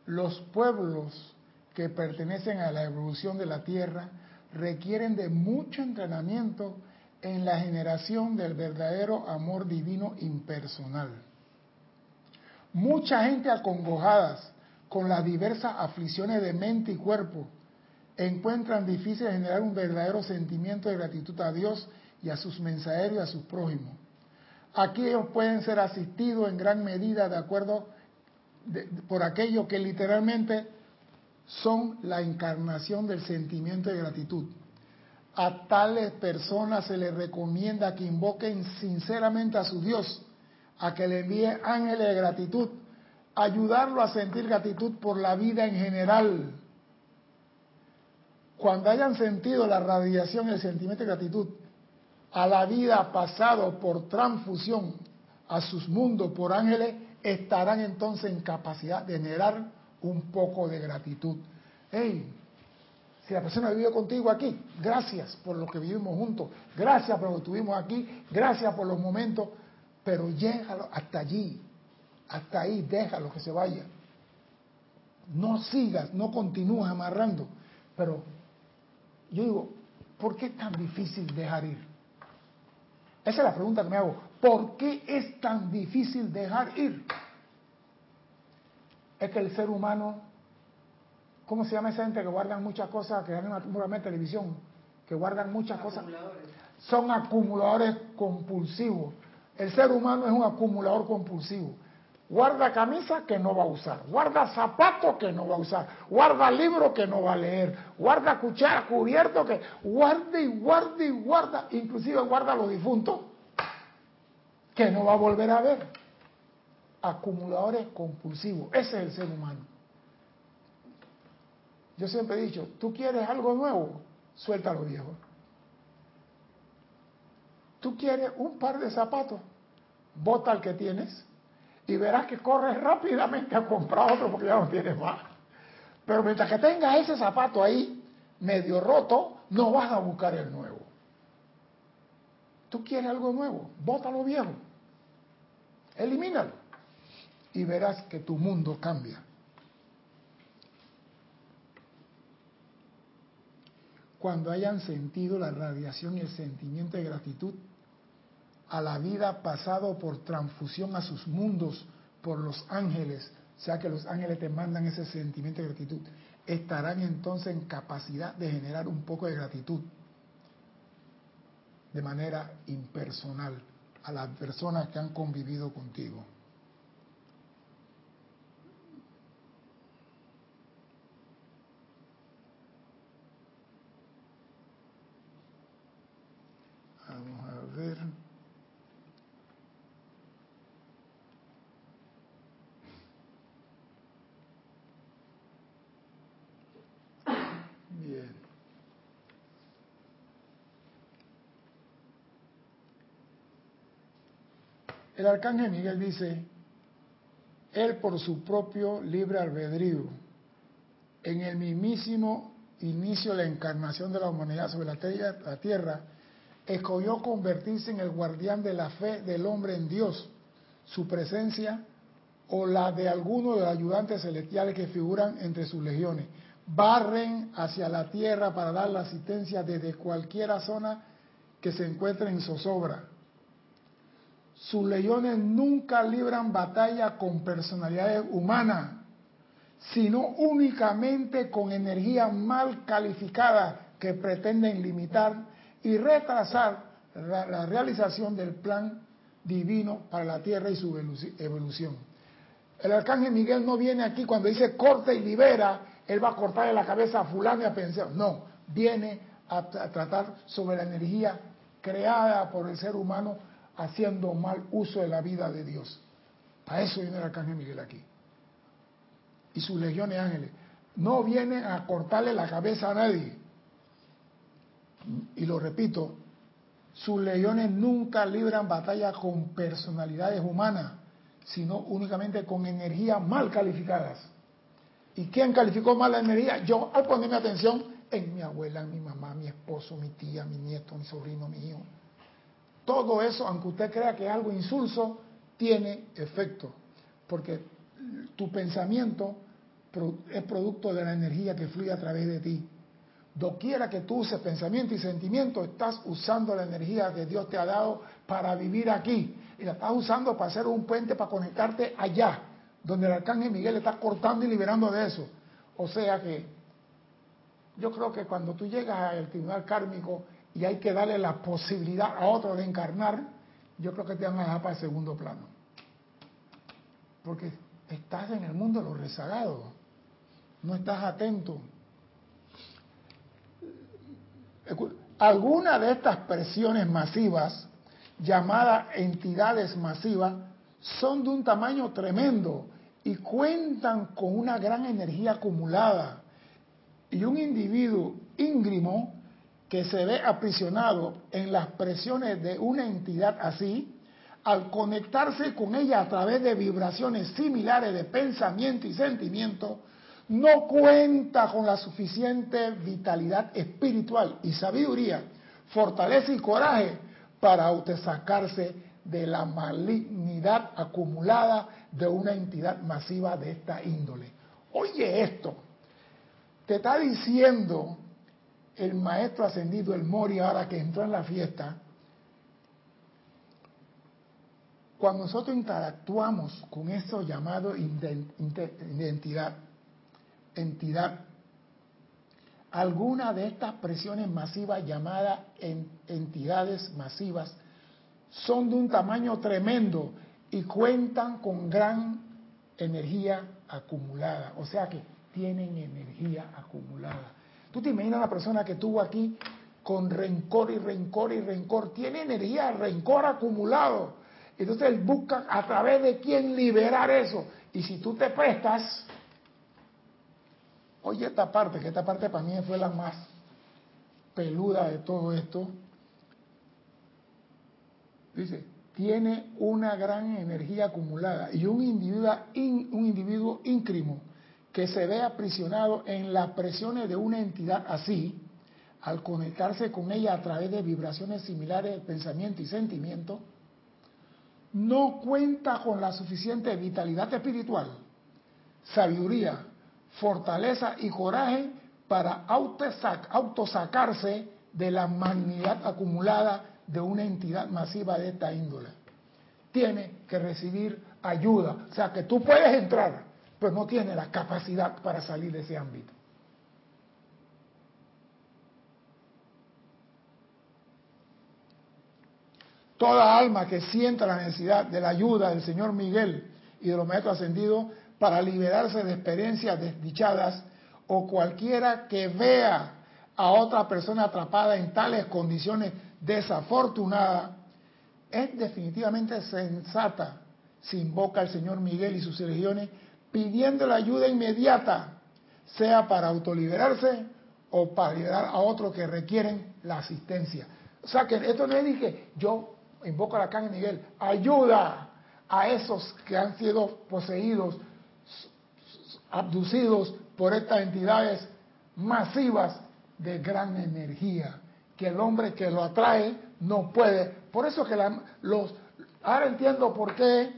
Los pueblos que pertenecen a la evolución de la Tierra requieren de mucho entrenamiento en la generación del verdadero amor divino impersonal. Mucha gente acongojadas con las diversas aflicciones de mente y cuerpo encuentran difícil generar un verdadero sentimiento de gratitud a Dios y a sus mensajeros y a sus prójimos. Aquí ellos pueden ser asistidos en gran medida de acuerdo por aquello que literalmente son la encarnación del sentimiento de gratitud. A tales personas se les recomienda que invoquen sinceramente a su Dios, a que le envíe ángeles de gratitud, ayudarlo a sentir gratitud por la vida en general. Cuando hayan sentido la radiación, el sentimiento de gratitud, a la vida pasado por transfusión a sus mundos por ángeles, estarán entonces en capacidad de generar un poco de gratitud. Hey, si la persona vivió contigo aquí, gracias por lo que vivimos juntos, gracias por lo que estuvimos aquí, gracias por los momentos, pero lléjalo hasta allí, hasta ahí, déjalo que se vaya. No sigas, no continúes amarrando. Pero yo digo, ¿por qué es tan difícil dejar ir? Esa es la pregunta que me hago. ¿Por qué es tan difícil dejar ir? Es que el ser humano, ¿cómo se llama esa gente que guardan muchas cosas, que dan una televisión, que guardan muchas cosas? Son acumuladores compulsivos. El ser humano es un acumulador compulsivo. Guarda camisa que no va a usar, guarda zapatos que no va a usar, guarda libros que no va a leer, guarda cuchara, cubierto que guarda y guarda y guarda, inclusive guarda los difuntos que no va a volver a ver. Acumuladores compulsivos, ese es el ser humano. Yo siempre he dicho, tú quieres algo nuevo, suelta lo viejo. Tú quieres un par de zapatos, bota el que tienes y verás que corres rápidamente a comprar otro porque ya no tienes más. Pero mientras que tengas ese zapato ahí medio roto, no vas a buscar el nuevo. Tú quieres algo nuevo, bótalo viejo. Elimínalo. Y verás que tu mundo cambia. Cuando hayan sentido la radiación y el sentimiento de gratitud, a la vida pasado por transfusión a sus mundos por los ángeles, o sea que los ángeles te mandan ese sentimiento de gratitud, estarán entonces en capacidad de generar un poco de gratitud de manera impersonal a las personas que han convivido contigo. Vamos a ver. El arcángel Miguel dice, él por su propio libre albedrío, en el mismísimo inicio de la encarnación de la humanidad sobre la tierra, escogió convertirse en el guardián de la fe del hombre en Dios, su presencia o la de alguno de los ayudantes celestiales que figuran entre sus legiones. Barren hacia la tierra para dar la asistencia desde cualquier zona que se encuentre en zozobra sus leones nunca libran batalla con personalidades humanas, sino únicamente con energía mal calificada que pretenden limitar y retrasar la, realización del plan divino para la tierra y su evolución. El arcángel Miguel no viene aquí cuando dice corta y libera, él va a cortarle la cabeza a fulano y a pensar. No, viene a, tratar sobre la energía creada por el ser humano haciendo mal uso de la vida de Dios. Para eso viene el arcángel Miguel aquí. Y sus legiones ángeles. No vienen a cortarle la cabeza a nadie. Y lo repito, sus legiones nunca libran batalla con personalidades humanas, sino únicamente con energías mal calificadas. ¿Y quién calificó mal la energía? Yo, al ponerme atención en mi abuela, mi mamá, mi esposo, mi tía, mi nieto, mi sobrino, mi hijo. Todo eso, aunque usted crea que es algo insulso, tiene efecto, porque tu pensamiento es producto de la energía que fluye a través de ti. Doquiera que tú uses pensamiento y sentimiento, estás usando la energía que Dios te ha dado para vivir aquí. Y la estás usando para hacer un puente para conectarte allá, donde el arcángel Miguel está cortando y liberando de eso. O sea que yo creo que cuando tú llegas al tribunal kármico y hay que darle la posibilidad a otro de encarnar, yo creo que te van a dejar para el segundo plano. Porque estás en el mundo de los rezagados, no estás atento. Algunas de estas presiones masivas, llamadas entidades masivas, son de un tamaño tremendo y cuentan con una gran energía acumulada. Y un individuo íngrimo que se ve aprisionado en las presiones de una entidad así, al conectarse con ella a través de vibraciones similares de pensamiento y sentimiento, no cuenta con la suficiente vitalidad espiritual y sabiduría, fortaleza y coraje para autosacarse de la malignidad acumulada de una entidad masiva de esta índole. Oye esto, te está diciendo el maestro ascendido, el Mori, ahora que entró en la fiesta, cuando nosotros interactuamos con eso llamado identidad, entidad, alguna de estas presiones masivas llamadas entidades masivas son de un tamaño tremendo y cuentan con gran energía acumulada, o sea que tienen energía acumulada. Tú te imaginas una persona que tuvo aquí con rencor y rencor y rencor, tiene energía, rencor acumulado. Entonces él busca a través de quién liberar eso. Y si tú te prestas, oye esta parte, que esta parte para mí fue la más peluda de todo esto. Dice, tiene una gran energía acumulada y un individuo, un individuo íncrimo que se ve aprisionado en las presiones de una entidad así, al conectarse con ella a través de vibraciones similares de pensamiento y sentimiento, no cuenta con la suficiente vitalidad espiritual, sabiduría, fortaleza y coraje para autosacarse de la magnidad acumulada de una entidad masiva de esta índole. Tiene que recibir ayuda. O sea que tú puedes entrar, pero no tiene la capacidad para salir de ese ámbito. Toda alma que sienta la necesidad de la ayuda del Señor Miguel y de los maestros ascendidos para liberarse de experiencias desdichadas o cualquiera que vea a otra persona atrapada en tales condiciones desafortunadas, es definitivamente sensata si invoca al Señor Miguel y sus religiones pidiendo la ayuda inmediata, sea para autoliberarse o para liberar a otros que requieren la asistencia. O sea que esto no es dije, yo invoco a la caña Miguel, ayuda a esos que han sido poseídos, abducidos por estas entidades masivas de gran energía, que el hombre que lo atrae no puede. Por eso que los... Ahora entiendo por qué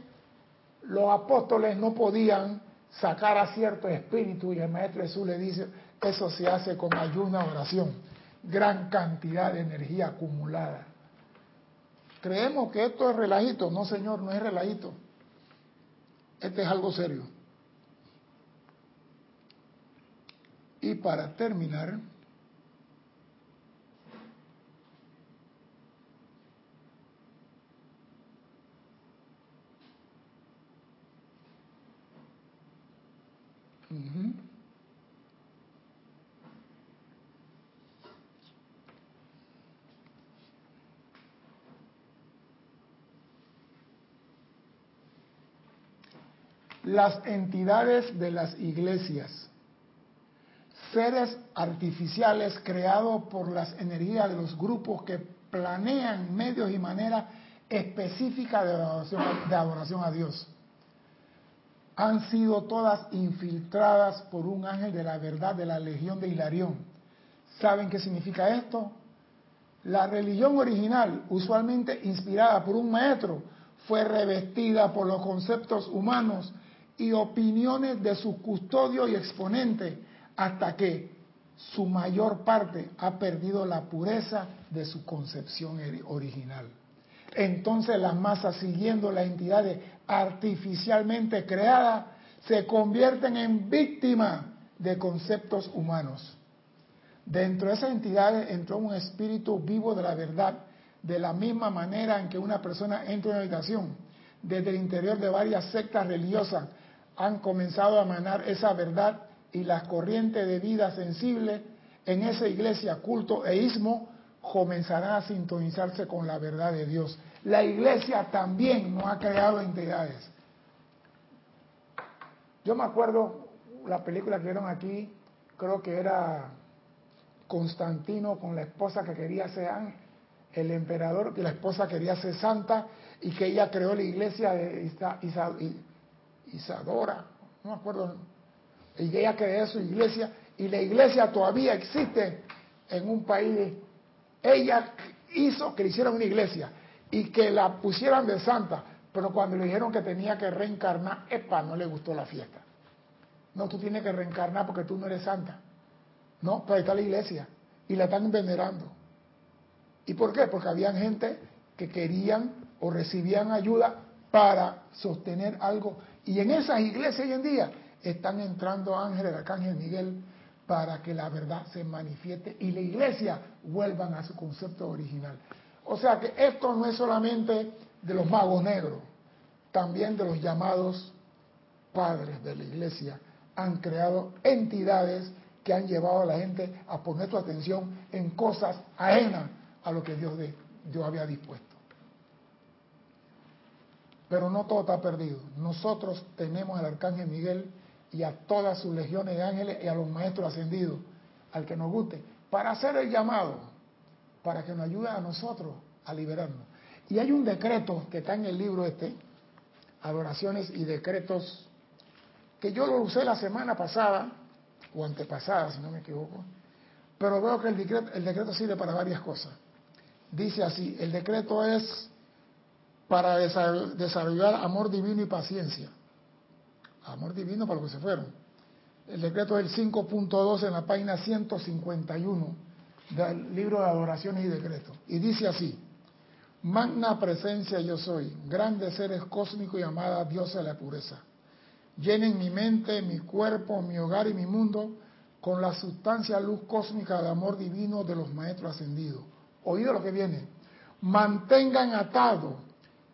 los apóstoles no podían sacar a cierto espíritu y el Maestro Jesús le dice, eso se hace con ayuna, oración, gran cantidad de energía acumulada. Creemos que esto es relajito, no señor, no es relajito. Este es algo serio. Y para terminar, Las entidades de las iglesias, seres artificiales creados por las energías de los grupos que planean medios y maneras específicas de adoración, de adoración a Dios, han sido todas infiltradas por un ángel de la verdad de la Legión de Hilarión. ¿Saben qué significa esto? La religión original, usualmente inspirada por un maestro, fue revestida por los conceptos humanos y opiniones de sus custodios y exponentes hasta que su mayor parte ha perdido la pureza de su concepción original. Entonces las masas, siguiendo las entidades artificialmente creadas, se convierten en víctimas de conceptos humanos. Dentro de esas entidades entró un espíritu vivo de la verdad, de la misma manera en que una persona entra en una habitación. Desde el interior de varias sectas religiosas han comenzado a emanar esa verdad y las corrientes de vida sensible en esa iglesia, culto e ismo, comenzarán a sintonizarse con la verdad de Dios. La iglesia también no ha creado entidades. Yo me acuerdo la película que vieron aquí, creo que era Constantino con la esposa que quería ser el emperador, que la esposa quería ser santa y que ella creó la iglesia de Isadora, no me acuerdo, y ella creó su iglesia, y la iglesia todavía existe en un país. Ella hizo que le hicieran una iglesia y que la pusieran de santa, pero cuando le dijeron que tenía que reencarnar, epa, no le gustó la fiesta. No, tú tienes que reencarnar porque tú no eres santa. No, pero ahí está la iglesia y la están venerando. ¿Y por qué? Porque habían gente que querían o recibían ayuda para sostener algo. Y en esas iglesias hoy en día están entrando ángeles arcángel Miguel para que la verdad se manifieste y la iglesia vuelvan a su concepto original. O sea que esto no es solamente de los magos negros, también de los llamados padres de la iglesia han creado entidades que han llevado a la gente a poner su atención en cosas ajenas a lo que Dios, Dios había dispuesto. Pero no todo está perdido. Nosotros tenemos al arcángel Miguel y a todas sus legiones de ángeles y a los maestros ascendidos, al que nos guste, para hacer el llamado, para que nos ayude a nosotros a liberarnos. Y hay un decreto que está en el libro este, Adoraciones y Decretos, que yo lo usé la semana pasada, o antepasada, si no me equivoco, pero veo que el decreto, el decreto sirve para varias cosas. Dice así, el decreto es para desarrollar amor divino y paciencia amor divino para los que se fueron. El decreto es el 5.2 en la página 151 del libro de adoraciones y decretos. Y dice así, magna presencia yo soy, grandes seres cósmicos y amada diosa de la pureza. Llenen mi mente, mi cuerpo, mi hogar y mi mundo con la sustancia luz cósmica de amor divino de los maestros ascendidos. Oído lo que viene. Mantengan atado,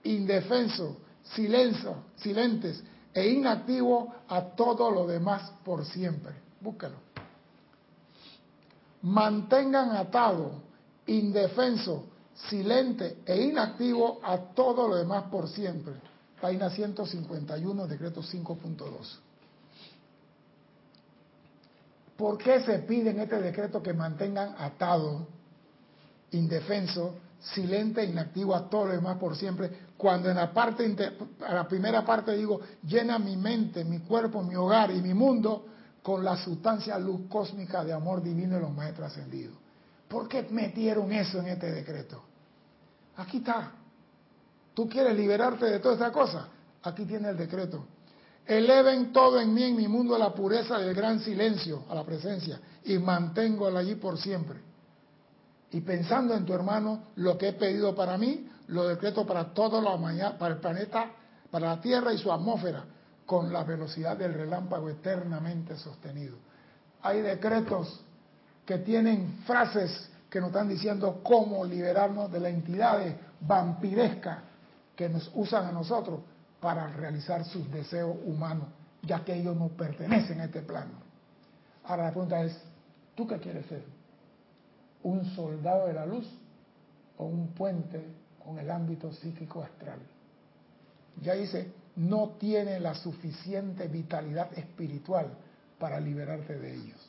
indefenso, silencio, silentes e inactivo a todo lo demás por siempre. Búscalo. Mantengan atado, indefenso, silente e inactivo a todo lo demás por siempre. Página 151, decreto 5.2. ¿Por qué se pide en este decreto que mantengan atado, indefenso, silente e inactivo a todo lo demás por siempre, cuando en la parte la primera parte digo, llena mi mente, mi cuerpo, mi hogar y mi mundo con la sustancia luz cósmica de amor divino de los maestros ascendidos. ¿Por qué metieron eso en este decreto? Aquí está. ¿Tú quieres liberarte de toda esta cosa? Aquí tiene el decreto. Eleven todo en mí, en mi mundo, a la pureza del gran silencio, a la presencia, y mantengo allí por siempre y pensando en tu hermano, lo que he pedido para mí, lo decreto para toda la humanidad, para el planeta, para la Tierra y su atmósfera, con la velocidad del relámpago eternamente sostenido. Hay decretos que tienen frases que nos están diciendo cómo liberarnos de las entidades vampirescas que nos usan a nosotros para realizar sus deseos humanos ya que ellos no pertenecen a este plano. Ahora la pregunta es, ¿tú qué quieres ser? ¿Un soldado de la luz o un puente con el ámbito psíquico astral? Ya dice, no tiene la suficiente vitalidad espiritual para liberarte de ellos.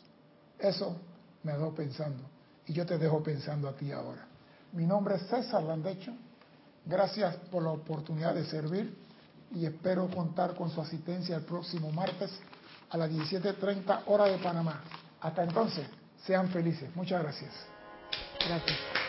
Eso me dejó pensando y yo te dejo pensando a ti ahora. Mi nombre es César Landecho. Gracias por la oportunidad de servir y espero contar con su asistencia el próximo martes a las 17.30 hora de Panamá. Hasta entonces, sean felices. Muchas gracias. Gracias.